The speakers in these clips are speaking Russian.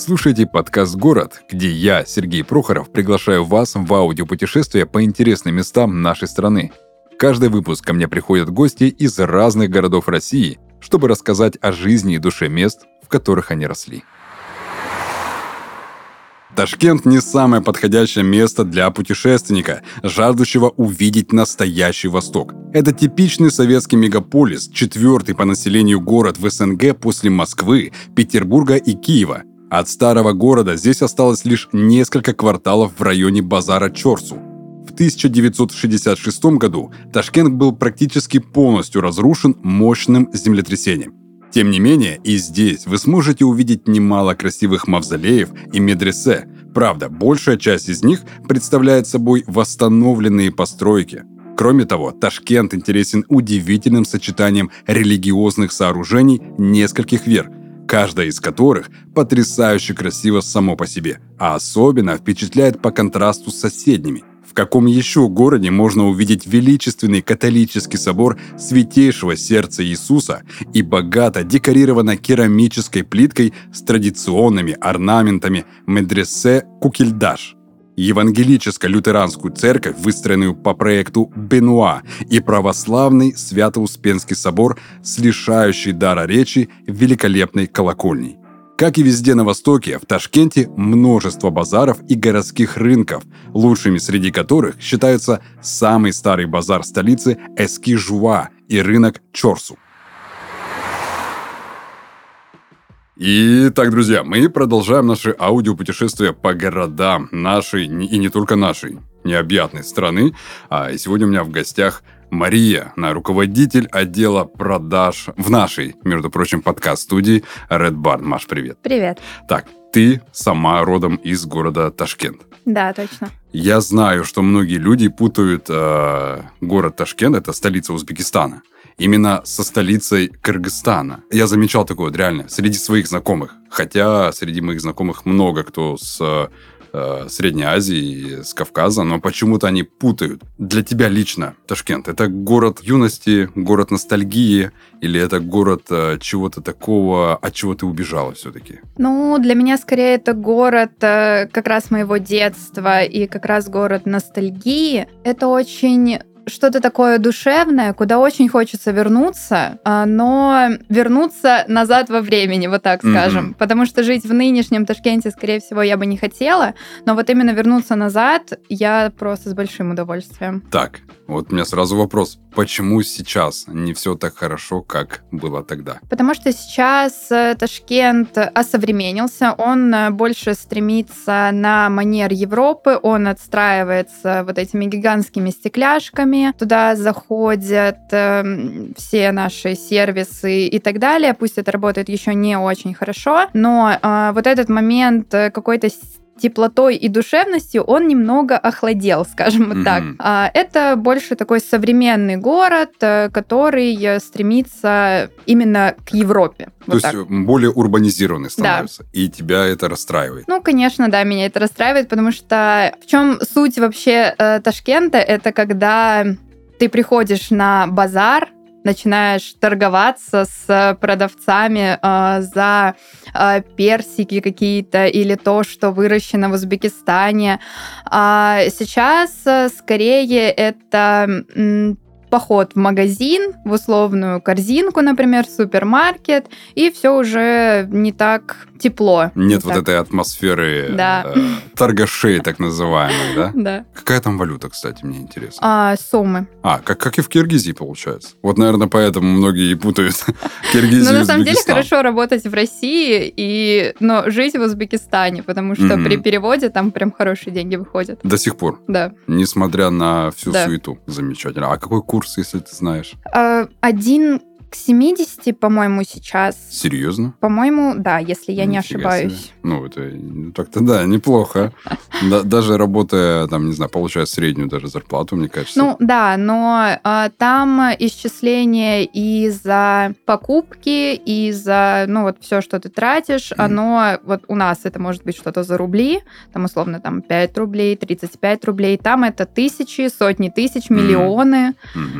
Слушаете подкаст «Город», где я, Сергей Прохоров, приглашаю вас в аудиопутешествие по интересным местам нашей страны. Каждый выпуск ко мне приходят гости из разных городов России, чтобы рассказать о жизни и душе мест, в которых они росли. Ташкент не самое подходящее место для путешественника, жаждущего увидеть настоящий Восток. Это типичный советский мегаполис, четвертый по населению город в СНГ после Москвы, Петербурга и Киева. От старого города здесь осталось лишь несколько кварталов в районе базара Чорсу. В 1966 году Ташкент был практически полностью разрушен мощным землетрясением. Тем не менее, и здесь вы сможете увидеть немало красивых мавзолеев и медресе. Правда, большая часть из них представляет собой восстановленные постройки. Кроме того, Ташкент интересен удивительным сочетанием религиозных сооружений нескольких вер, каждая из которых потрясающе красиво само по себе, а особенно впечатляет по контрасту с соседними. В каком еще городе можно увидеть величественный католический собор Святейшего Сердца Иисуса и богато декорированной керамической плиткой с традиционными орнаментами медресе Кукельдаш? Евангелическо-лютеранскую церковь, выстроенную по проекту Бенуа, и православный Свято-Успенский собор с лишающей дара речи великолепной колокольней. Как и везде на Востоке, в Ташкенте множество базаров и городских рынков, лучшими среди которых считаются самый старый базар столицы Эски-Жуа и рынок Чорсу. Итак, друзья, мы продолжаем наше аудиопутешествие по городам нашей, и не только нашей, необъятной страны. А сегодня у меня в гостях Мария, она руководитель отдела продаж в нашей, между прочим, подкаст-студии Red Barn. Маш, привет. Привет. Так, ты сама родом из города Ташкент. Да, точно. Я знаю, что многие люди путают э, город Ташкент, это столица Узбекистана, именно со столицей Кыргызстана. Я замечал такое вот реально среди своих знакомых. Хотя среди моих знакомых много кто с э, Средней Азии, с Кавказа, но почему-то они путают. Для тебя лично Ташкент это город юности, город ностальгии, или это город э, чего-то такого, от чего ты убежала все-таки? Ну, для меня скорее это город э, как раз моего детства и как раз город ностальгии. Это очень что-то такое душевное, куда очень хочется вернуться, а, но вернуться назад во времени, вот так скажем. Mm-hmm. Потому что жить в нынешнем Ташкенте, скорее всего, я бы не хотела, но вот именно вернуться назад я просто с большим удовольствием. Так, вот у меня сразу вопрос. Почему сейчас не все так хорошо, как было тогда? Потому что сейчас э, Ташкент осовременился, он э, больше стремится на манер Европы, он отстраивается вот этими гигантскими стекляшками, туда заходят э, все наши сервисы и так далее. Пусть это работает еще не очень хорошо, но э, вот этот момент э, какой-то теплотой и душевностью он немного охладел, скажем mm-hmm. так. А, это больше такой современный город, э, который стремится именно к Европе. То вот есть так. более урбанизированный становится, да. и тебя это расстраивает? Ну, конечно, да, меня это расстраивает, потому что в чем суть вообще э, Ташкента? Это когда ты приходишь на базар, начинаешь торговаться с продавцами э, за э, персики какие-то или то, что выращено в Узбекистане. А сейчас э, скорее это поход в магазин, в условную корзинку, например, в супермаркет, и все уже не так тепло. Нет вот так. этой атмосферы да. э, торгашей, так называемых, да? Да. Какая там валюта, кстати, мне интересно? А, суммы. А, как, как и в Киргизии, получается. Вот, наверное, поэтому многие и путают Киргизию Но ну, на самом деле хорошо работать в России, и, но жить в Узбекистане, потому что при переводе там прям хорошие деньги выходят. До сих пор? Да. Несмотря на всю суету. Замечательно. А какой курс курс, если ты знаешь? А, один к 70, по-моему, сейчас. Серьезно? По-моему, да, если я Нифига не ошибаюсь. Себе. Ну, это так-то да, неплохо. Даже работая, там, не знаю, получая среднюю даже зарплату, мне кажется. Ну, да, но а, там исчисление и за покупки, и за, ну, вот все, что ты тратишь, оно, вот у нас это может быть что-то за рубли, там, условно, там, 5 рублей, 35 рублей, там это тысячи, сотни тысяч, миллионы,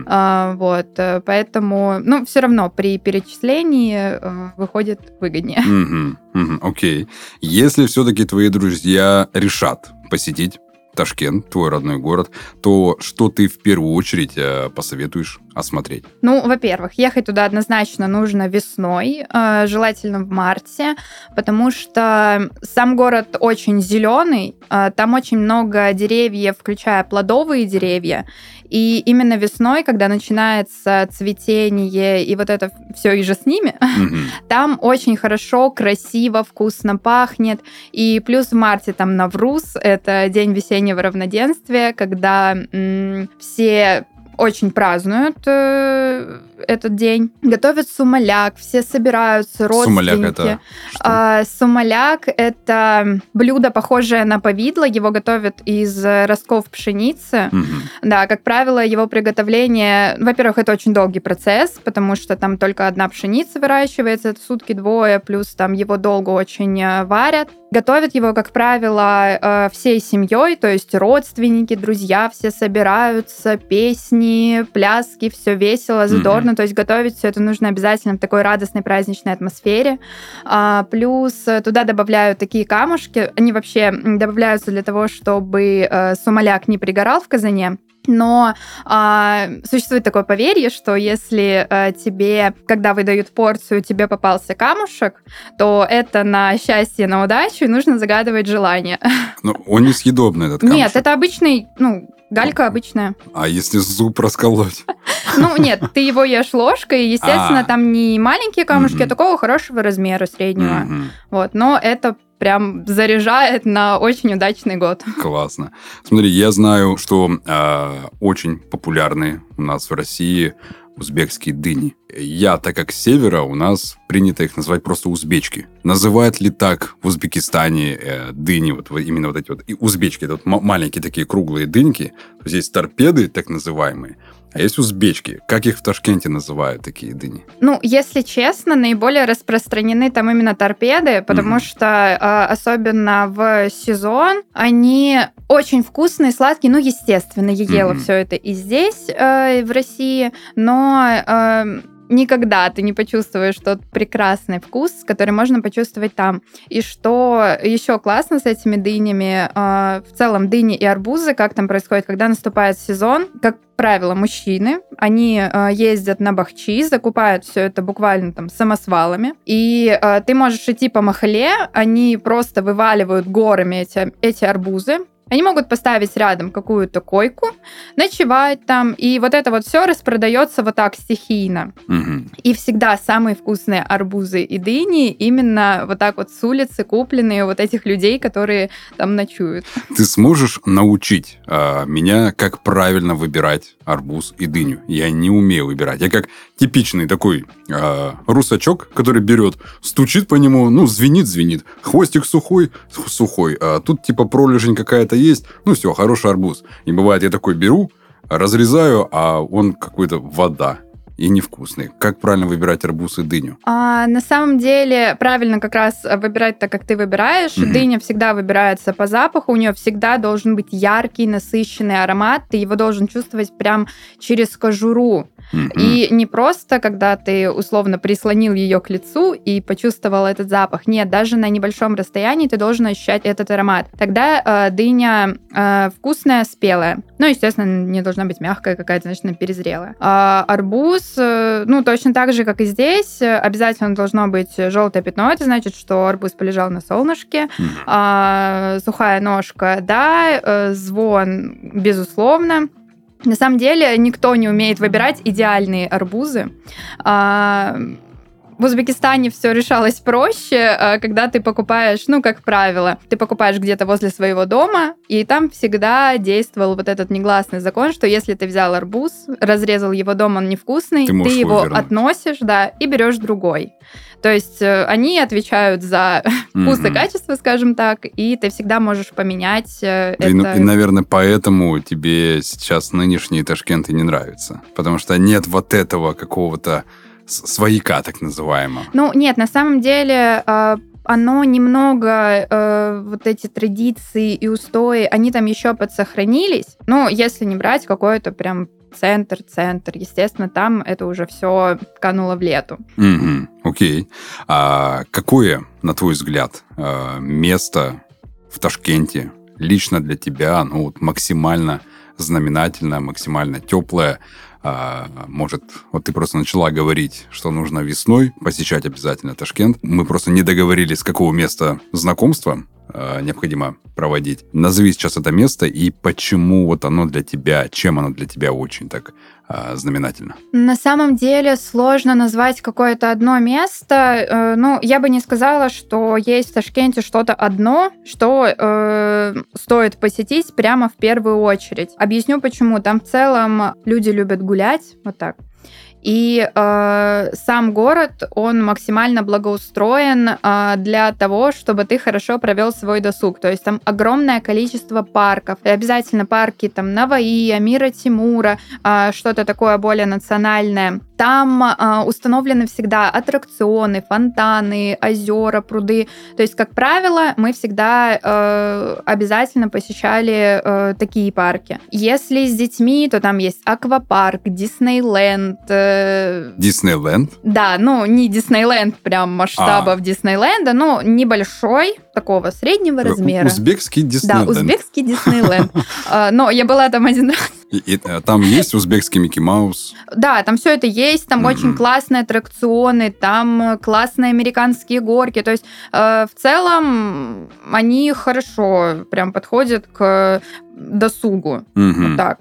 а, вот, э, поэтому, ну, все все равно при перечислении э, выходит выгоднее. Угу, угу, окей. Если все-таки твои друзья решат посетить Ташкент, твой родной город, то что ты в первую очередь э, посоветуешь осмотреть? Ну, во-первых, ехать туда однозначно нужно весной, э, желательно в марте, потому что сам город очень зеленый, э, там очень много деревьев, включая плодовые деревья, и именно весной, когда начинается цветение и вот это все и же с ними, там очень хорошо, красиво, вкусно пахнет. И плюс в марте там Навруз, это день весеннего равноденствия, когда все очень празднуют э, этот день. Готовят сумаляк, все собираются, родственники. Сумаляк это? А, сумаляк это блюдо, похожее на повидло. Его готовят из ростков пшеницы. Угу. Да, как правило, его приготовление... Во-первых, это очень долгий процесс, потому что там только одна пшеница выращивается, это сутки двое, плюс там его долго очень э, варят. Готовят его, как правило, э, всей семьей, то есть родственники, друзья, все собираются, песни, пляски, все весело, задорно. Mm-hmm. То есть готовить все это нужно обязательно в такой радостной праздничной атмосфере. А, плюс туда добавляют такие камушки. Они вообще добавляются для того, чтобы э, сумаляк не пригорал в казане. Но а, существует такое поверье, что если а, тебе, когда выдают порцию, тебе попался камушек, то это на счастье, на удачу, и нужно загадывать желание. Но он не съедобный, этот камушек. Нет, это обычный, ну, галька обычная. А если зуб расколоть? Ну, нет, ты его ешь ложкой, естественно, а. там не маленькие камушки, а такого хорошего размера, среднего. Вот, но это прям заряжает на очень удачный год. Классно. Смотри, я знаю, что э, очень популярны у нас в России узбекские дыни. Я, так как с севера, у нас принято их называть просто узбечки. Называют ли так в Узбекистане э, дыни, вот, именно вот эти вот и узбечки, это вот маленькие такие круглые дыньки, то есть есть торпеды, так называемые, а есть узбечки. Как их в Ташкенте называют, такие дыни? Ну, если честно, наиболее распространены там именно торпеды, потому mm-hmm. что э, особенно в сезон они очень вкусные, сладкие. Ну, естественно, я ела mm-hmm. все это и здесь, э, в России, но... Э, никогда ты не почувствуешь тот прекрасный вкус, который можно почувствовать там. И что еще классно с этими дынями, э, в целом дыни и арбузы, как там происходит, когда наступает сезон, как правило, мужчины, они э, ездят на бахчи, закупают все это буквально там самосвалами, и э, ты можешь идти по махале, они просто вываливают горами эти, эти арбузы, они могут поставить рядом какую-то койку, ночевать там, и вот это вот все распродается вот так стихийно. Угу. И всегда самые вкусные арбузы и дыни именно вот так вот с улицы купленные вот этих людей, которые там ночуют. Ты сможешь научить э, меня, как правильно выбирать арбуз и дыню? Я не умею выбирать. Я как типичный такой э, русачок, который берет, стучит по нему, ну, звенит, звенит. Хвостик сухой, сухой. А тут типа пролежень какая-то есть, ну все, хороший арбуз. И бывает, я такой беру, разрезаю, а он какой-то вода и невкусный. Как правильно выбирать арбуз и дыню? А, на самом деле правильно как раз выбирать так, как ты выбираешь. Угу. Дыня всегда выбирается по запаху, у нее всегда должен быть яркий, насыщенный аромат, ты его должен чувствовать прям через кожуру. И не просто, когда ты условно прислонил ее к лицу и почувствовал этот запах. Нет, даже на небольшом расстоянии ты должен ощущать этот аромат. Тогда э, дыня э, вкусная, спелая. Ну, естественно, не должна быть мягкая какая-то, значит, перезрелая. А арбуз, э, ну, точно так же, как и здесь, обязательно должно быть желтое пятно. Это значит, что арбуз полежал на солнышке. А, сухая ножка, да. Э, звон, безусловно. На самом деле никто не умеет выбирать идеальные арбузы. В Узбекистане все решалось проще, а, когда ты покупаешь, ну, как правило, ты покупаешь где-то возле своего дома, и там всегда действовал вот этот негласный закон, что если ты взял арбуз, разрезал его дома, он невкусный, ты, ты его вернуть. относишь, да, и берешь другой. То есть э, они отвечают за вкус и качество, скажем так, и ты всегда можешь поменять э, и, это. И, наверное, поэтому тебе сейчас нынешние Ташкенты не нравятся. Потому что нет вот этого какого-то свояка, так называемого. Ну, нет, на самом деле э, оно немного, э, вот эти традиции и устои, они там еще подсохранились. Ну, если не брать какое-то прям центр, центр. Естественно, там это уже все кануло в лету. Угу, окей. А какое, на твой взгляд, э, место в Ташкенте лично для тебя, ну, вот максимально знаменательное, максимально теплое, а, может, вот ты просто начала говорить, что нужно весной посещать обязательно Ташкент. Мы просто не договорились, с какого места знакомства а, необходимо проводить. Назови сейчас это место и почему вот оно для тебя, чем оно для тебя очень так знаменательно? На самом деле сложно назвать какое-то одно место. Э, ну, я бы не сказала, что есть в Ташкенте что-то одно, что э, стоит посетить прямо в первую очередь. Объясню почему. Там в целом люди любят гулять, вот так. И э, сам город, он максимально благоустроен э, для того, чтобы ты хорошо провел свой досуг. То есть там огромное количество парков. И обязательно парки там Наваи, Амира Тимура, э, что-то такое более национальное. Там э, установлены всегда аттракционы, фонтаны, озера, пруды. То есть, как правило, мы всегда э, обязательно посещали э, такие парки. Если с детьми, то там есть аквапарк, Диснейленд. Э, Диснейленд? Да, ну не Диснейленд прям масштабов а. Диснейленда, но небольшой, такого среднего размера. Узбекский Диснейленд. Да, узбекский Диснейленд. А, но я была там один раз. И, э, там есть узбекский Микки Маус? Да, там все это есть, там mm-hmm. очень классные аттракционы, там классные американские горки. То есть э, в целом они хорошо прям подходят к досугу. Mm-hmm. Вот так.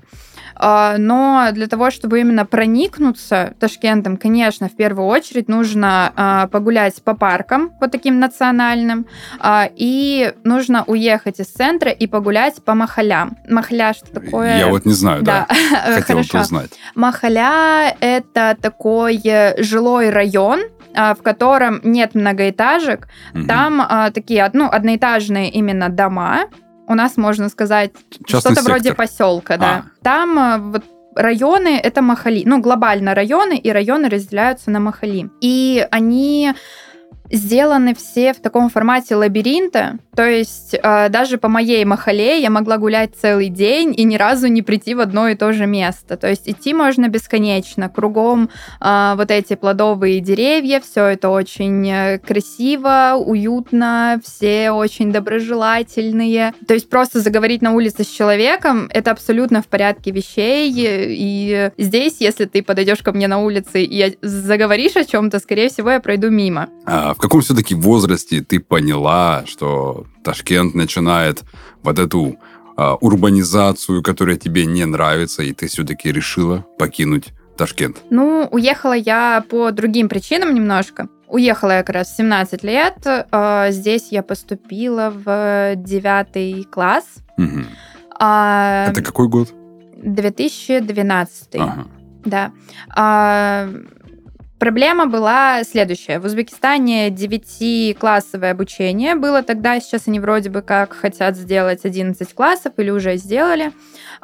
А, но для того, чтобы именно проникнуться Ташкентом, конечно, в первую очередь нужно а, погулять по паркам, вот таким национальным, а, и нужно уехать из центра и погулять по махалям. Махаля что такое? Я вот не знаю, да. да. Хотел бы узнать. Махаля — это такой жилой район, в котором нет многоэтажек. Угу. Там а, такие ну, одноэтажные именно дома, у нас, можно сказать, что-то вроде поселка, да. А. Там э, вот районы это махали. Ну, глобально районы, и районы разделяются на махали. И они сделаны все в таком формате лабиринта, то есть э, даже по моей махале я могла гулять целый день и ни разу не прийти в одно и то же место. То есть идти можно бесконечно, кругом э, вот эти плодовые деревья, все это очень э, красиво, уютно, все очень доброжелательные. То есть просто заговорить на улице с человеком это абсолютно в порядке вещей. И здесь, если ты подойдешь ко мне на улице и заговоришь о чем-то, скорее всего, я пройду мимо. А в каком все-таки возрасте ты поняла, что Ташкент начинает вот эту а, урбанизацию, которая тебе не нравится, и ты все-таки решила покинуть Ташкент? Ну, уехала я по другим причинам немножко. Уехала я как раз в 17 лет. А, здесь я поступила в 9 класс. Угу. А, Это какой год? 2012. Ага. Да. А, Проблема была следующая. В Узбекистане 9-классовое обучение было тогда, сейчас они вроде бы как хотят сделать 11 классов или уже сделали.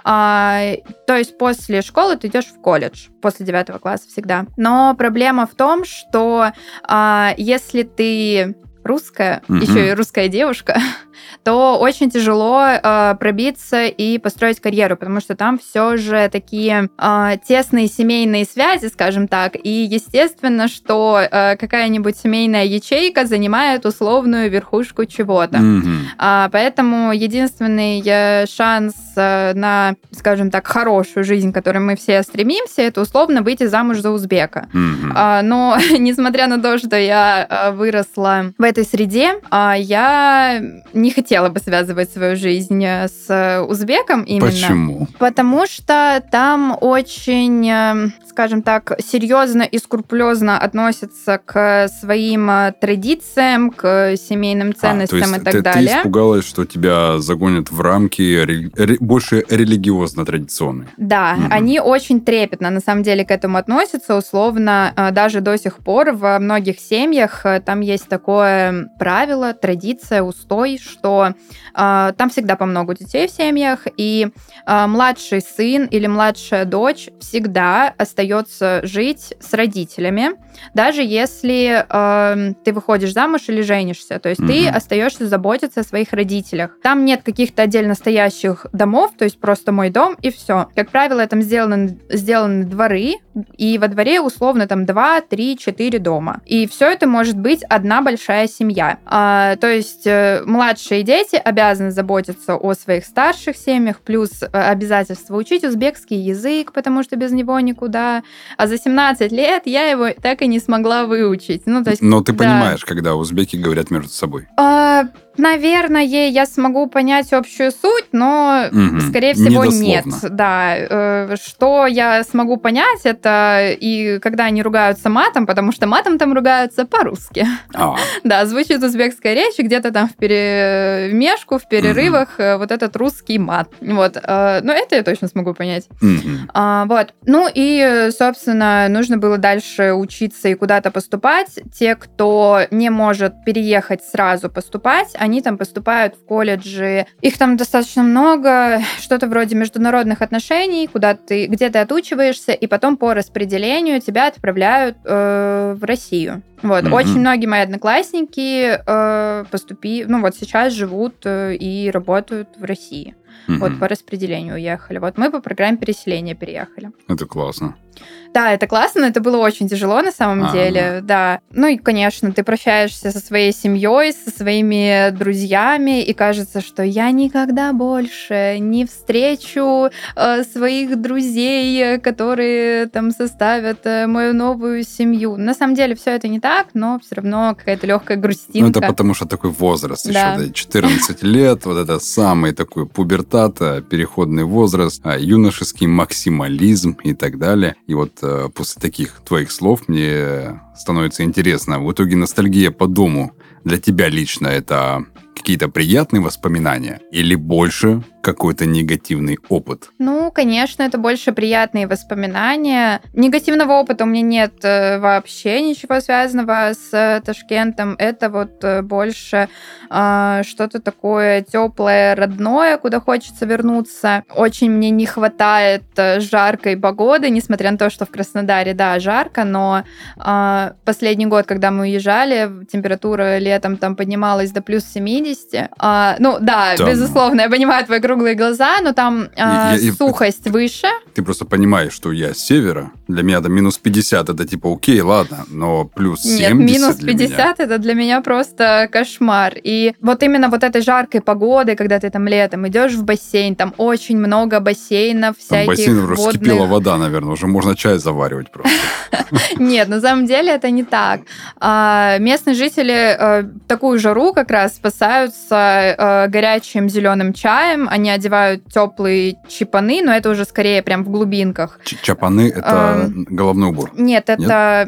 А, то есть после школы ты идешь в колледж, после 9 класса всегда. Но проблема в том, что а, если ты русская, mm-hmm. еще и русская девушка, то очень тяжело э, пробиться и построить карьеру, потому что там все же такие э, тесные семейные связи, скажем так, и естественно, что э, какая-нибудь семейная ячейка занимает условную верхушку чего-то. Mm-hmm. А, поэтому единственный э, шанс э, на, скажем так, хорошую жизнь, к которой мы все стремимся, это условно выйти замуж за узбека. Mm-hmm. А, но несмотря на то, что я э, выросла в этой среде, а, я не хотела бы связывать свою жизнь э, с узбеком именно. Почему? Потому что там очень, э, скажем так, серьезно и скрупулезно относятся к своим э, традициям, к семейным ценностям а, то есть и так ты, далее. Ты испугалась, что тебя загонят в рамки ре, ре, больше религиозно-традиционные. Да, угу. они очень трепетно на самом деле к этому относятся, условно, даже до сих пор во многих семьях там есть такое правило, традиция, устой, что э, там всегда по много детей в семьях, и э, младший сын или младшая дочь всегда остается жить с родителями, даже если э, ты выходишь замуж или женишься. То есть mm-hmm. ты остаешься заботиться о своих родителях. Там нет каких-то отдельно стоящих домов, то есть просто мой дом и все. Как правило, там сделаны, сделаны дворы, и во дворе условно там 2, 3, 4 дома. И все это может быть одна большая семья. А, то есть э, младшие дети обязаны заботиться о своих старших семьях, плюс э, обязательство учить узбекский язык, потому что без него никуда. А за 17 лет я его так и не смогла выучить. Ну, то есть, Но ты да. понимаешь, когда узбеки говорят между собой. А, Наверное, я смогу понять общую суть, но, угу. скорее всего, нет. Да. Э, что я смогу понять, это и когда они ругаются матом, потому что матом там ругаются по-русски. А. Да, звучит узбекская речь, где-то там в перемешку, в перерывах угу. вот этот русский мат. Вот. Э, но это я точно смогу понять. Угу. А, вот. Ну и, собственно, нужно было дальше учиться и куда-то поступать. Те, кто не может переехать сразу поступать, они там поступают в колледжи. Их там достаточно много, что-то вроде международных отношений, куда ты, где ты отучиваешься, и потом по распределению тебя отправляют э, в Россию. Вот, mm-hmm. очень многие мои одноклассники э, поступи, ну вот сейчас живут э, и работают в России. Mm-hmm. Вот по распределению уехали. Вот мы по программе переселения переехали. Это классно. Да, это классно, но это было очень тяжело на самом А-а-а. деле, да. Ну и, конечно, ты прощаешься со своей семьей, со своими друзьями, и кажется, что я никогда больше не встречу э, своих друзей, которые там составят э, мою новую семью. На самом деле все это не так, но все равно какая-то легкая грустинка. Ну это потому что такой возраст да. еще, да, 14 лет, вот это самый такой пубертат, э, переходный возраст, а, юношеский максимализм и так далее. И вот э, после таких твоих слов мне становится интересно. В итоге ностальгия по дому для тебя лично это какие-то приятные воспоминания или больше какой-то негативный опыт? Ну, конечно, это больше приятные воспоминания. Негативного опыта у меня нет э, вообще ничего связанного с э, Ташкентом. Это вот э, больше э, что-то такое теплое, родное, куда хочется вернуться. Очень мне не хватает жаркой погоды, несмотря на то, что в Краснодаре, да, жарко, но э, последний год, когда мы уезжали, температура летом там поднималась до плюс 70. Э, ну, да, там... безусловно, я понимаю твою круглые глаза, но там э, я, сухость я, выше. Ты просто понимаешь, что я с севера. Для меня там минус 50 это типа окей, ладно, но плюс 70 Нет, минус 50 меня... это для меня просто кошмар. И вот именно вот этой жаркой погоды, когда ты там летом идешь в бассейн, там очень много бассейнов, всяких там бассейн водных... вскипела вода, наверное, уже можно чай заваривать просто. Нет, на самом деле это не так. А, местные жители э, такую жару как раз спасаются э, горячим зеленым чаем, они одевают теплые чипаны, но это уже скорее прям в глубинках. Чапаны это эм, головной убор? Нет, это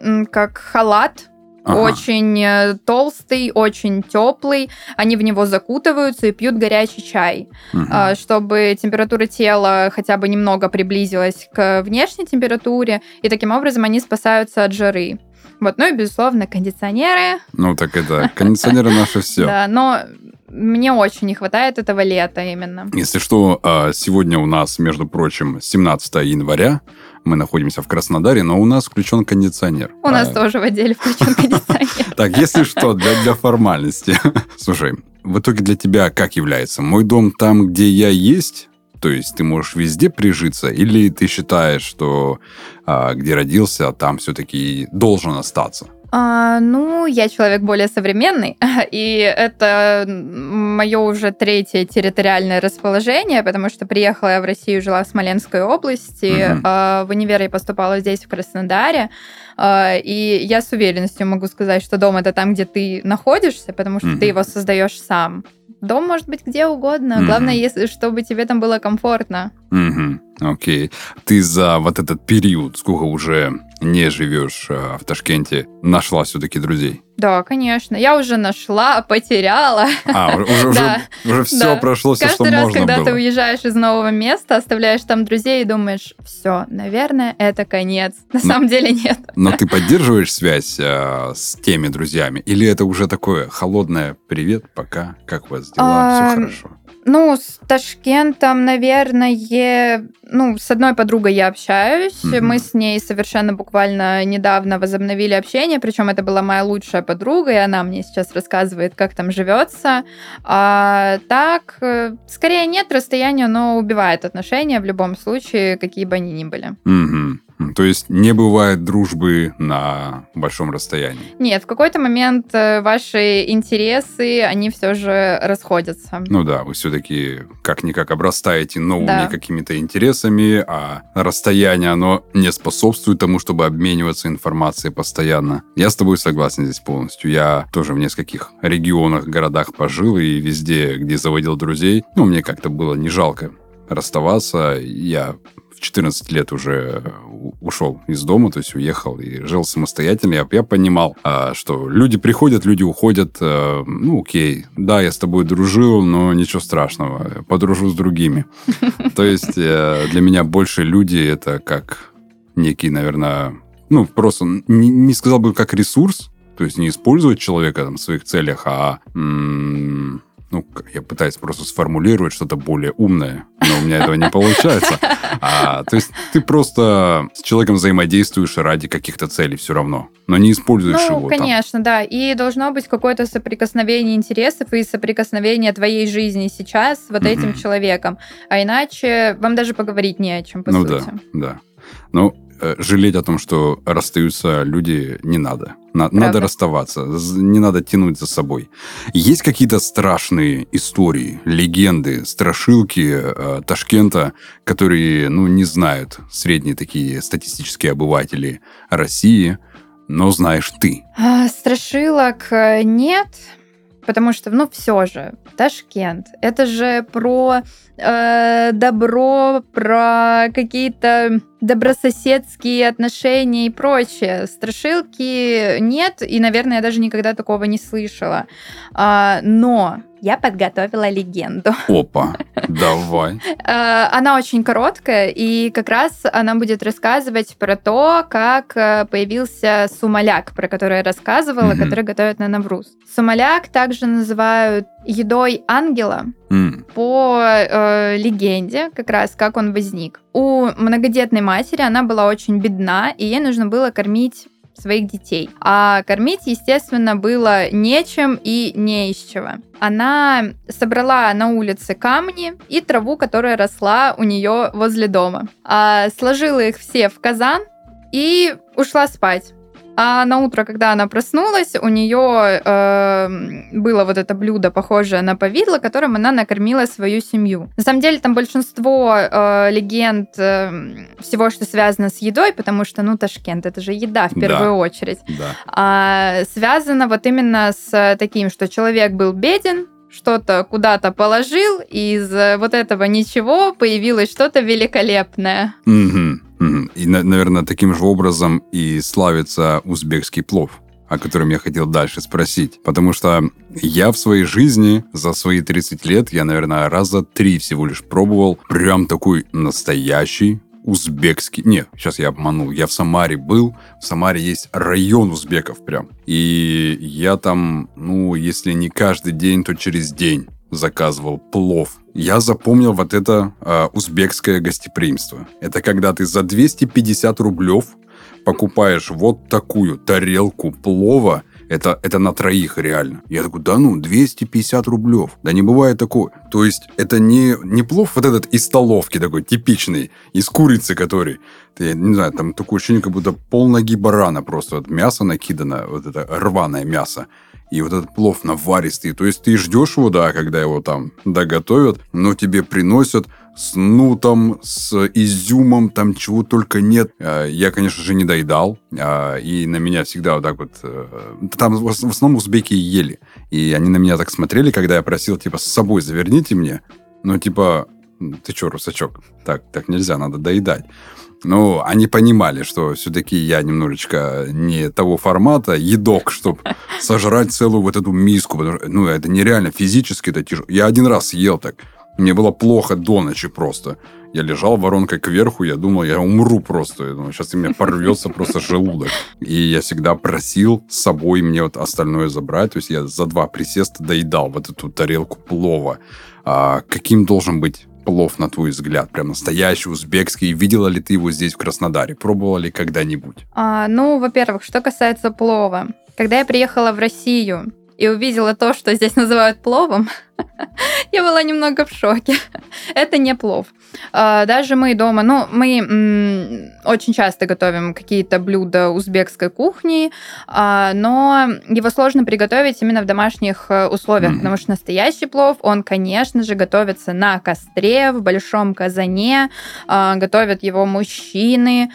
нет? как халат. Ага. Очень э, толстый, очень теплый. Они в него закутываются и пьют горячий чай, угу. чтобы температура тела хотя бы немного приблизилась к внешней температуре. И таким образом они спасаются от жары. Вот, ну и, безусловно, кондиционеры. Ну, так это, кондиционеры наше все. Да, но мне очень не хватает этого лета именно. Если что, а, сегодня у нас, между прочим, 17 января. Мы находимся в Краснодаре, но у нас включен кондиционер. У а... нас тоже в отделе включен кондиционер. Так, если что, для формальности. Слушай, в итоге для тебя как является? Мой дом там, где я есть? То есть ты можешь везде прижиться, или ты считаешь, что а, где родился, там все-таки должен остаться? А, ну, я человек более современный, и это мое уже третье территориальное расположение, потому что приехала я в Россию, жила в Смоленской области, mm-hmm. а, в универ я поступала здесь, в Краснодаре, а, и я с уверенностью могу сказать, что дом это там, где ты находишься, потому что mm-hmm. ты его создаешь сам. Дом может быть где угодно. Mm-hmm. Главное, если, чтобы тебе там было комфортно. Mm-hmm. Окей. Ты за вот этот период, сколько уже не живешь э, в Ташкенте, нашла все-таки друзей? Да, конечно. Я уже нашла, потеряла. А, уже, уже, Да. уже все Да. прошло, все, что Каждый раз, можно когда было. ты уезжаешь из нового места, оставляешь там друзей и думаешь, все, наверное, это конец. На Ну, самом деле нет. Но ты поддерживаешь связь э, с теми друзьями? Или это уже такое холодное «Привет, пока, как у вас дела, А, все хорошо?» Ну, с Ташкентом, наверное, ну, с одной подругой я общаюсь. Мгм. Мы с ней совершенно буквально недавно возобновили общение, причем это была моя лучшая подруга, и она мне сейчас рассказывает, как там живется. А, так, э, скорее нет, расстояние, но убивает отношения в любом случае, какие бы они ни были. Мгм. То есть не бывает дружбы на большом расстоянии? Нет, в какой-то момент э, ваши интересы, они все же расходятся. Ну да, вы все-таки как-никак обрастаете новыми Да. какими-то интересами, а расстояние, оно не способствует тому, чтобы обмениваться информацией постоянно. Я с тобой согласен здесь полностью. Я тоже в нескольких регионах, городах пожил, и везде, где заводил друзей, ну, мне как-то было не жалко расставаться. Я 14 лет уже у- ушел из дома, то есть уехал и жил самостоятельно. Я, я понимал, а, что люди приходят, люди уходят. э, ну, окей, да, я с тобой дружил, но ничего страшного, подружу с другими. То есть э, для меня больше люди это как некий, наверное, ну, просто не, не сказал бы как ресурс, то есть не использовать человека там, в своих целях, а м, ну, я пытаюсь просто сформулировать что-то более умное, но у меня этого не получается. А, то есть ты просто с человеком взаимодействуешь ради каких-то целей все равно, но не используешь Ну, его там. конечно, да. И должно быть какое-то соприкосновение интересов и соприкосновение твоей жизни сейчас с вот этим Мгм. человеком. А иначе вам даже поговорить не о чем, по ну сути. да, да. Но э, жалеть о том, что расстаются люди, не надо. На- надо расставаться, не надо тянуть за собой. Есть какие-то страшные истории, легенды, страшилки э, Ташкента, которые, ну, не знают средние такие статистические обыватели России, но знаешь ты. А, страшилок э, нет, потому что, ну, все же, Ташкент. Это же про э, добро, про какие-то добрососедские отношения и прочее. Страшилки нет, и, наверное, я даже никогда такого не слышала. А, но я подготовила легенду. Опа, давай. Э, Она очень короткая, и как раз она будет рассказывать про то, как э, появился сумаляк, про который я рассказывала, который готовят на Навруз. Сумаляк также называют едой ангела по э, легенде, как раз как он возник. У многодетной матери она была очень бедна, и ей нужно было кормить своих детей. А кормить, естественно, было нечем и не из чего. Она собрала на улице камни и траву, которая росла у нее возле дома. А сложила их все в казан и ушла спать. А на утро, когда она проснулась, у нее было вот это блюдо, похожее на повидло, которым она накормила свою семью. На самом деле там большинство э, легенд э, всего, что связано с едой, потому что, ну, Ташкент, это же еда в Да. первую очередь. Да. А, связано вот именно с таким, что человек был беден, что-то куда-то положил, и из э, вот этого ничего появилось что-то великолепное. Мгм. И, на- наверное, таким же образом и славится узбекский плов о котором я хотел дальше спросить. Потому что я в своей жизни за свои 30 лет, я, наверное, раза три всего лишь пробовал прям такой настоящий узбекский... Не, сейчас я обманул. Я в Самаре был. В Самаре есть район узбеков прям. И я там, ну, если не каждый день, то через день заказывал плов. Я запомнил вот это э, узбекское гостеприимство. Это когда ты за 250 рублев покупаешь вот такую тарелку плова, это, это на троих реально. Я такой, да ну, 250 рублев. Да не бывает такого. То есть это не, не плов вот этот из столовки такой типичный, из курицы который. Ты, не знаю, там такое ощущение, как будто полноги барана просто. Вот мясо накидано, вот это рваное мясо. И вот этот плов наваристый. То есть ты ждешь его, да, когда его там доготовят, но тебе приносят с нутом, с изюмом, там чего только нет. А, Я, конечно же, не доедал. а, И на меня всегда вот так вот... э, Там в ос- в основном узбеки ели. И они на меня так смотрели, когда я просил, типа, с собой заверните мне. Ну, типа, ты что, русачок? Так, так нельзя, надо доедать. Ну, они понимали, что все-таки я немножечко не того формата, едок, чтобы сожрать целую вот эту миску. Потому, ну, это нереально, физически это тяжело. Я один раз съел так. Мне было плохо до ночи просто. Я лежал воронкой кверху, я думал, я умру просто. Я думал, сейчас у меня порвется просто желудок. И я всегда просил с собой мне вот остальное забрать. То есть я за два присеста доедал вот эту тарелку плова. А каким должен быть плов, на твой взгляд? Прям настоящий, узбекский. Видела ли ты его здесь, в Краснодаре? Пробовала ли когда-нибудь? А, ну, во-первых, что касается плова. Когда я приехала в Россию и увидела то, что здесь называют пловом, я была немного в шоке. Это не плов. А, даже мы дома, ну, мы очень часто готовим какие-то блюда узбекской кухни, а, но его сложно приготовить именно в домашних э, условиях, потому что настоящий плов, он, конечно же, готовится на костре, в большом казане, а, готовят его мужчины,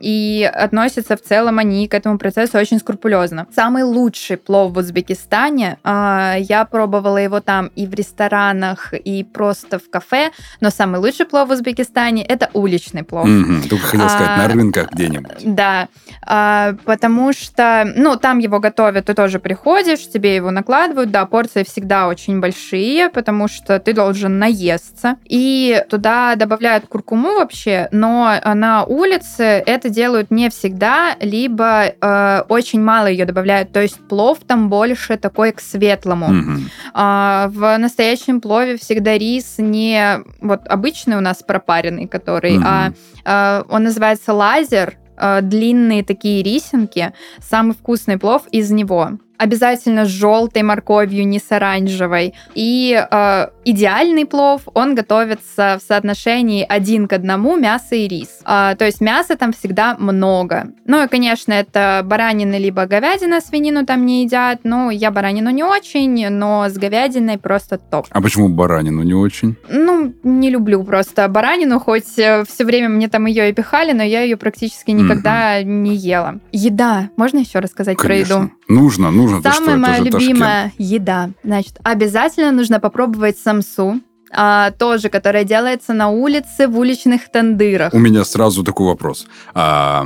и относятся в целом они к этому процессу очень скрупулезно. Самый лучший плов в Узбекистане, я пробовала его там и в ресторанах, и просто в кафе, но самый лучший плов в Узбекистане это уличный плов. Mm-hmm. Только хотел сказать, а, на рынках где-нибудь. Да, а, потому что, ну, там его готовят, ты тоже приходишь, тебе его накладывают, да, порции всегда очень большие, потому что ты должен наесться, и туда добавляют куркуму вообще, но на улице это делают не всегда, либо э, очень мало ее добавляют, то есть плов там больше такой к светлому. Mm-hmm. А, в настоящем плове всегда рис не вот обычный у нас пропаренный, который, mm-hmm. а, а он называется лазер, а, длинные такие рисинки, самый вкусный плов из него обязательно с желтой морковью, не с оранжевой. И э, идеальный плов, он готовится в соотношении один к одному мясо и рис. Э, то есть мяса там всегда много. Ну и, конечно, это баранина либо говядина, свинину там не едят. Ну, я баранину не очень, но с говядиной просто топ. А почему баранину не очень? Ну, не люблю просто баранину, хоть э, все время мне там ее и пихали, но я ее практически никогда mm-hmm. не ела. Еда. Можно еще рассказать Конечно. про еду? Нужно, нужно. Самая что, моя любимая Ташкент. еда. Значит, обязательно нужно попробовать самсу. А, тоже, которая делается на улице в уличных тандырах. У меня сразу такой вопрос. А,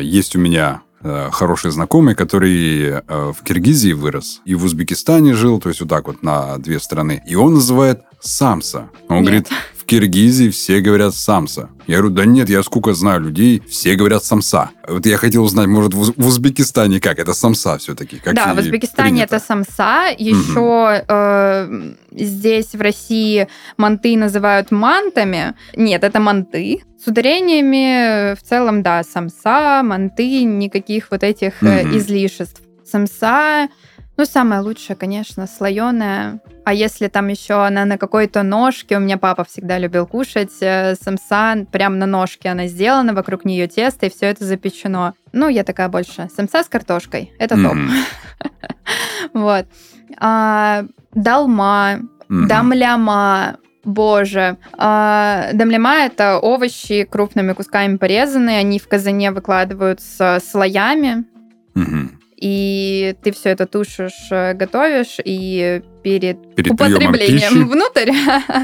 есть у меня э, хороший знакомый, который э, в Киргизии вырос и в Узбекистане жил, то есть вот так вот на две страны. И он называет самса. Он Нет. говорит, в Киргизии все говорят самса. Я говорю, да нет, я сколько знаю людей, все говорят самса. Вот я хотел узнать, может, в, Узбекистане как? Это самса все-таки? Как да, в Узбекистане принято? это самса. Еще угу. э, здесь, в России, манты называют мантами. Нет, это манты. С ударениями в целом, да, самса, манты, никаких вот этих угу. излишеств. Самса ну, самое лучшее, конечно, слоеная. А если там еще она на какой-то ножке, у меня папа всегда любил кушать э, самса, прям на ножке она сделана, вокруг нее тесто, и все это запечено. Ну, я такая больше. Самса с картошкой. Это топ. Вот. А, долма, дамляма, Боже. А, дамляма — это овощи крупными кусками порезанные. Они в казане выкладываются слоями и ты все это тушишь, э, готовишь, и перед, перед употреблением внутрь,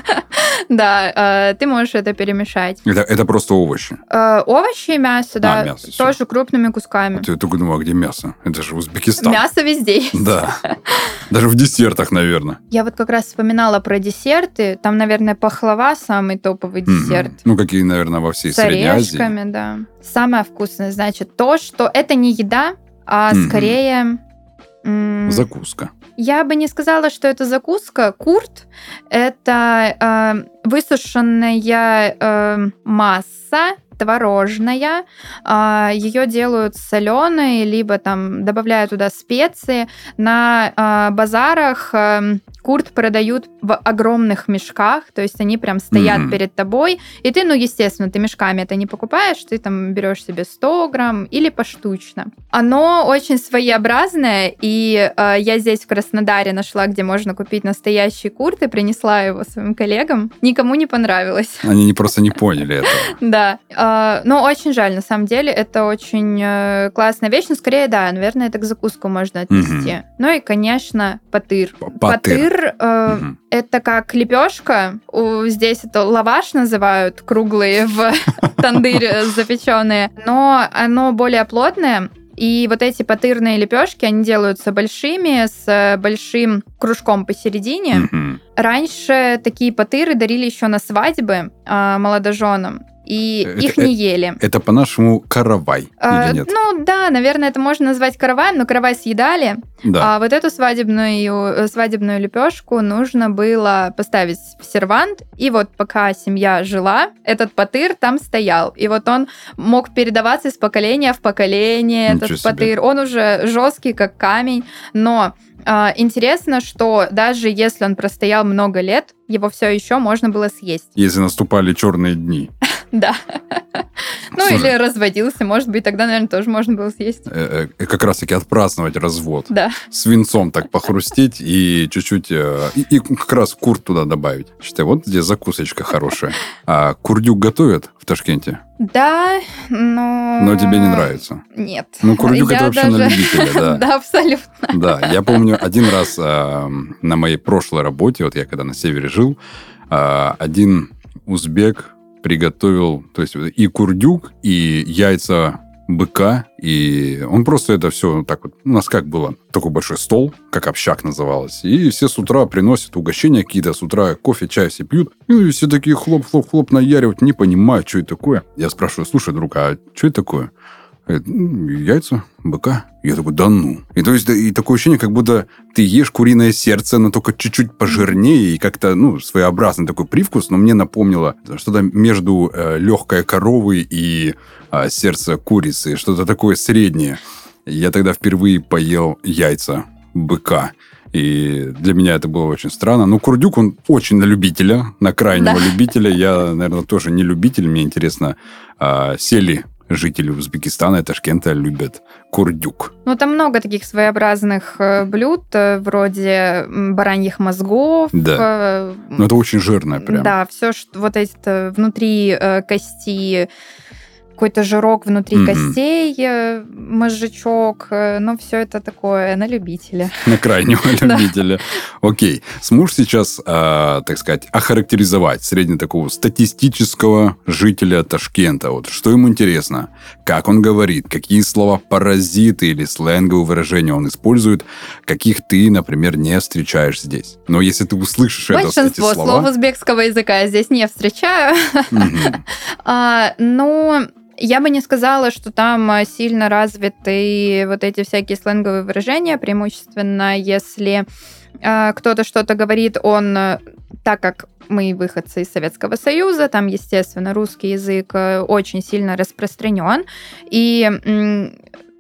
да, э, ты можешь это перемешать. Это, это просто овощи? Э, овощи и мясо, а, да, мясо, тоже все. крупными кусками. А ты только думала, где мясо? Это же Узбекистан. Мясо везде есть. Да, даже в десертах, наверное. Я вот как раз вспоминала про десерты, там, наверное, пахлава самый топовый десерт. Ну, какие, наверное, во всей Средней Азии. С орешками, да. Самое вкусное, значит, то, что это не еда, а mm-hmm. скорее... Закуска. Я бы не сказала, что это закуска. Курт — это э, высушенная э, масса творожная. А, Ее делают соленой, либо там добавляют туда специи. На а, базарах эм, курт продают в огромных мешках, то есть они прям стоят mm-hmm. перед тобой, и ты, ну, естественно, ты мешками это не покупаешь, ты там берешь себе 100 грамм или поштучно. Оно очень своеобразное, и э, я здесь в Краснодаре нашла, где можно купить настоящий курт, и принесла его своим коллегам. Никому не понравилось. Они не просто не поняли этого. Да. А, но очень жаль, на самом деле, это очень э, классная вещь, но скорее, да, наверное, это к закуску можно отнести. Ну и, конечно, патыр. Патыр Патыр э, Мгм. это как лепешка. У- Здесь это лаваш называют, круглые в тандыре запеченные. Но оно более плотное. И вот эти патырные лепешки, они делаются большими, с большим кружком посередине. Мгм. Раньше такие патыры дарили еще на свадьбы а, молодоженам. И Это- их не ели. Это по-нашему каравай, А, или нет? Ну да, наверное, это можно назвать караваем, но каравай съедали. Да. А вот эту свадебную, э, свадебную лепешку нужно было поставить в сервант. И вот пока семья жила, этот патыр там стоял. И вот он мог передаваться из поколения в поколение, Ничего этот себе. патыр. Он уже жесткий, как камень. Но а, интересно, что даже если он простоял много лет, его все еще можно было съесть. Если наступали черные дни. Да. Ну или разводился, может быть, тогда, наверное, тоже можно было съесть. э, э, как раз-таки отпраздновать развод. Да. Свинцом так похрустеть и чуть-чуть... э, И, как раз курт туда добавить. Считай, вот здесь закусочка хорошая. А курдюк готовят в Ташкенте? Да, но... Но тебе не нравится. Нет. Ну, курдюк это Я вообще на даже- любителя, да. Да, абсолютно. Да, я помню один раз э, на моей прошлой работе, вот я когда на севере жил, э, один узбек приготовил, то есть и курдюк, и яйца быка, и он просто это все так вот, у нас как было, такой большой стол, как общак называлось, и все с утра приносят угощения какие-то, с утра кофе, чай все пьют, и все такие хлоп-хлоп-хлоп наяривают, не понимаю, что это такое. Я спрашиваю, слушай, друг, а что это такое? Говорит, «Ну, яйца быка. Я такой, да ну. И то есть и такое ощущение, как будто ты ешь куриное сердце, но только чуть-чуть пожирнее и как-то, ну, своеобразный такой привкус, но мне напомнило что-то между э, легкой коровы и э, сердце курицы, что-то такое среднее. Я тогда впервые поел яйца быка. И для меня это было очень странно. Но курдюк, он очень на любителя, на крайнего Да. любителя. Я, наверное, тоже не любитель. Мне интересно, а, сели жители Узбекистана и Ташкента любят курдюк. Ну, там много таких своеобразных э, блюд, э, вроде бараньих мозгов. Да. э, Но это очень жирное прям. Да, все, что вот эти э, внутри кости, какой-то жирок внутри Мгм. костей, э, мозжечок, э, ну, все это такое на любителя. На крайнего любителя. Окей. Сможешь сейчас, а, так сказать, охарактеризовать средне такого статистического жителя Ташкента? Вот что ему интересно? Как он говорит? Какие слова паразиты или сленговые выражения он использует? Каких ты, например, не встречаешь здесь? Но если ты услышишь это, Большинство слов узбекского языка я здесь не встречаю. Мгм. Я бы не сказала, что там а, сильно развиты вот эти всякие сленговые выражения, преимущественно, если а, кто-то что-то говорит, он, а, так как мы выходцы из Советского Союза, там, естественно, русский язык э, очень сильно распространен, и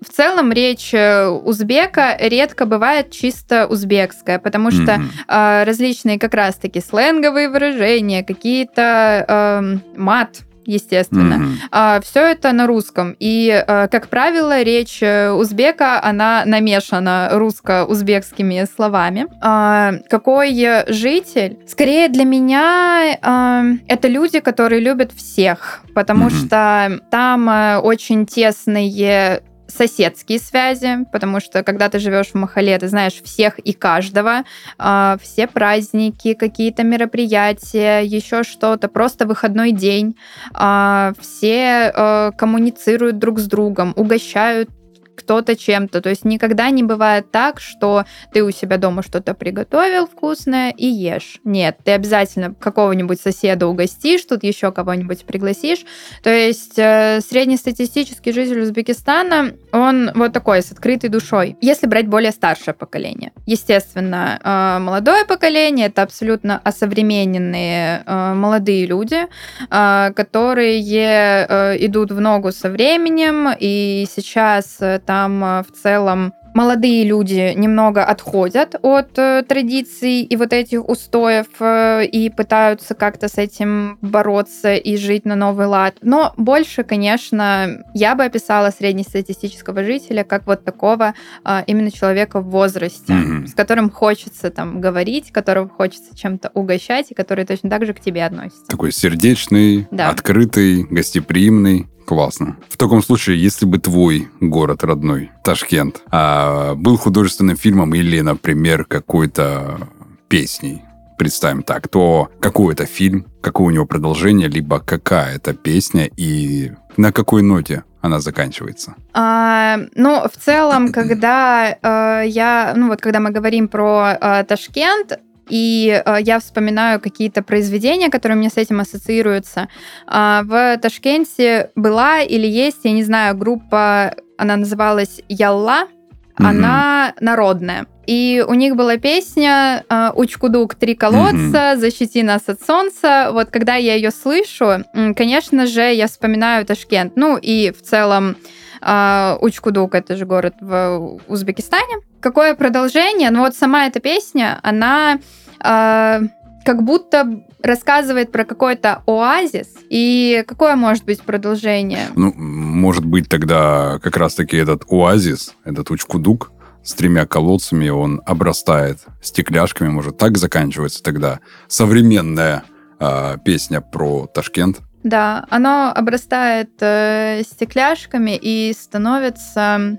в целом речь э, узбека редко бывает чисто узбекская, потому что Мгм. а, различные как раз-таки сленговые выражения, какие-то эм, мат, естественно. Мгм. все это на русском. И, э, как правило, речь э, узбека, она намешана русско-узбекскими словами. А, Какой житель? Скорее для меня э, это люди, которые любят всех, потому Мгм. что там э, очень тесные соседские связи, потому что когда ты живешь в Махале, ты знаешь всех и каждого, а, все праздники, какие-то мероприятия, еще что-то, просто выходной день, а, все э, коммуницируют друг с другом, угощают кто-то чем-то. То есть никогда не бывает так, что ты у себя дома что-то приготовил вкусное и ешь. Нет, ты обязательно какого-нибудь соседа угостишь, тут еще кого-нибудь пригласишь. То есть э, среднестатистический житель Узбекистана, он вот такой, с открытой душой. Если брать более старшее поколение. Естественно, э, молодое поколение это абсолютно осовремененные э, молодые люди, э, которые э, идут в ногу со временем, и сейчас э, там э, в целом молодые люди немного отходят от э, традиций и вот этих устоев э, и пытаются как-то с этим бороться и жить на новый лад. Но больше, конечно, я бы описала среднестатистического жителя как вот такого а, именно человека в возрасте, Мгм. с которым хочется там говорить, которого хочется чем-то угощать и который точно так же к тебе относится. Такой сердечный, Да. открытый, гостеприимный. Классно. В таком случае, если бы твой город родной, Ташкент, а, был художественным фильмом или, например, какой-то песней, представим так, то какой это фильм, какое у него продолжение, либо какая это песня и на какой ноте она заканчивается? А, ну, в целом, когда э, я, ну вот, когда мы говорим про э, Ташкент, и э, я вспоминаю какие-то произведения, которые мне с этим ассоциируются. Э, в Ташкенте была или есть, я не знаю, группа, она называлась Ялла, mm-hmm. она народная. И у них была песня э, «Учкудук, три колодца, mm-hmm. защити нас от солнца». Вот когда я ее слышу, конечно же, я вспоминаю Ташкент. Ну и в целом Учкудук — это же город в Узбекистане. Какое продолжение? Ну вот сама эта песня, она э, как будто рассказывает про какой-то оазис. И какое может быть продолжение? Ну, может быть тогда как раз-таки этот оазис, этот Учкудук, с тремя колодцами, он обрастает стекляшками, может, так заканчивается тогда современная э, песня про Ташкент. Да, оно обрастает э, стекляшками и становится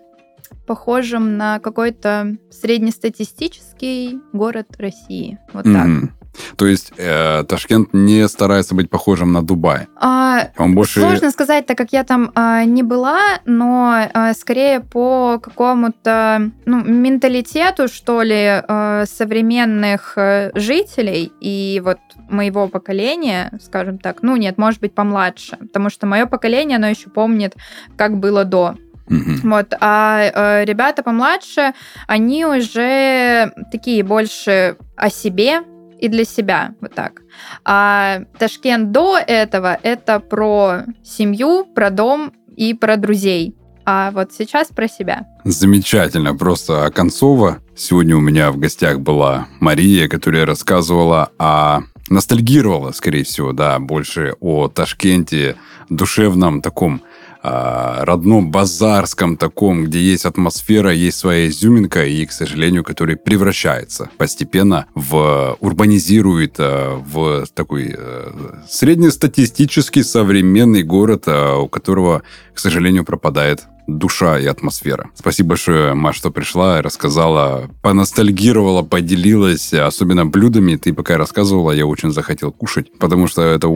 похожим на какой-то среднестатистический город России. Вот mm-hmm. так. То есть э, Ташкент не старается быть похожим на Дубай. А, Он больше... Сложно сказать, так как я там а, не была, но а, скорее по какому-то ну, менталитету, что ли, а, современных а, жителей и вот моего поколения, скажем так, ну нет, может быть, помладше, потому что мое поколение, оно еще помнит, как было до. Mm-hmm. Вот, а э, ребята помладше, они уже такие больше о себе, и для себя, вот так. А Ташкент до этого это про семью, про дом и про друзей. А вот сейчас про себя. Замечательно, просто Концова. Сегодня у меня в гостях была Мария, которая рассказывала о ностальгировала, скорее всего, да, больше о Ташкенте, душевном таком а, родном базарском таком, где есть атмосфера, есть своя изюминка, и, к сожалению, который превращается постепенно в урбанизирует а, в такой э, среднестатистический современный город, а, у которого, к сожалению, пропадает душа и атмосфера. Спасибо большое, Маш, что пришла, рассказала, поностальгировала, поделилась, особенно блюдами. Ты пока рассказывала, я очень захотел кушать, потому что это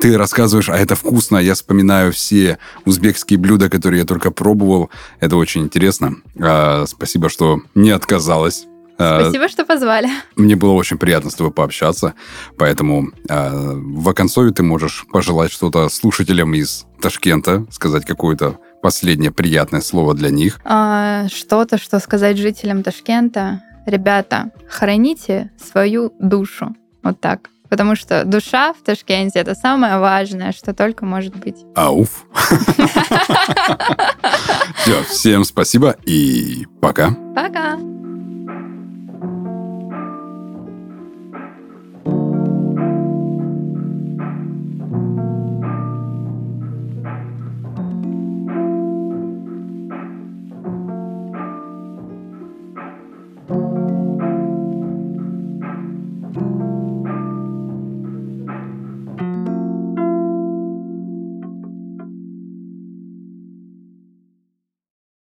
ты рассказываешь, а это вкусно. Я вспоминаю все узбекские блюда, которые я только пробовал. Это очень интересно. А, спасибо, что не отказалась. А, спасибо, что позвали. Мне было очень приятно с тобой пообщаться, поэтому э, в оконцове ты можешь пожелать что-то слушателям из Ташкента, сказать какую-то последнее приятное слово для них? А, что-то, что сказать жителям Ташкента. Ребята, храните свою душу. Вот так. Потому что душа в Ташкенте это самое важное, что только может быть. Ауф. Все, всем спасибо и пока. Пока.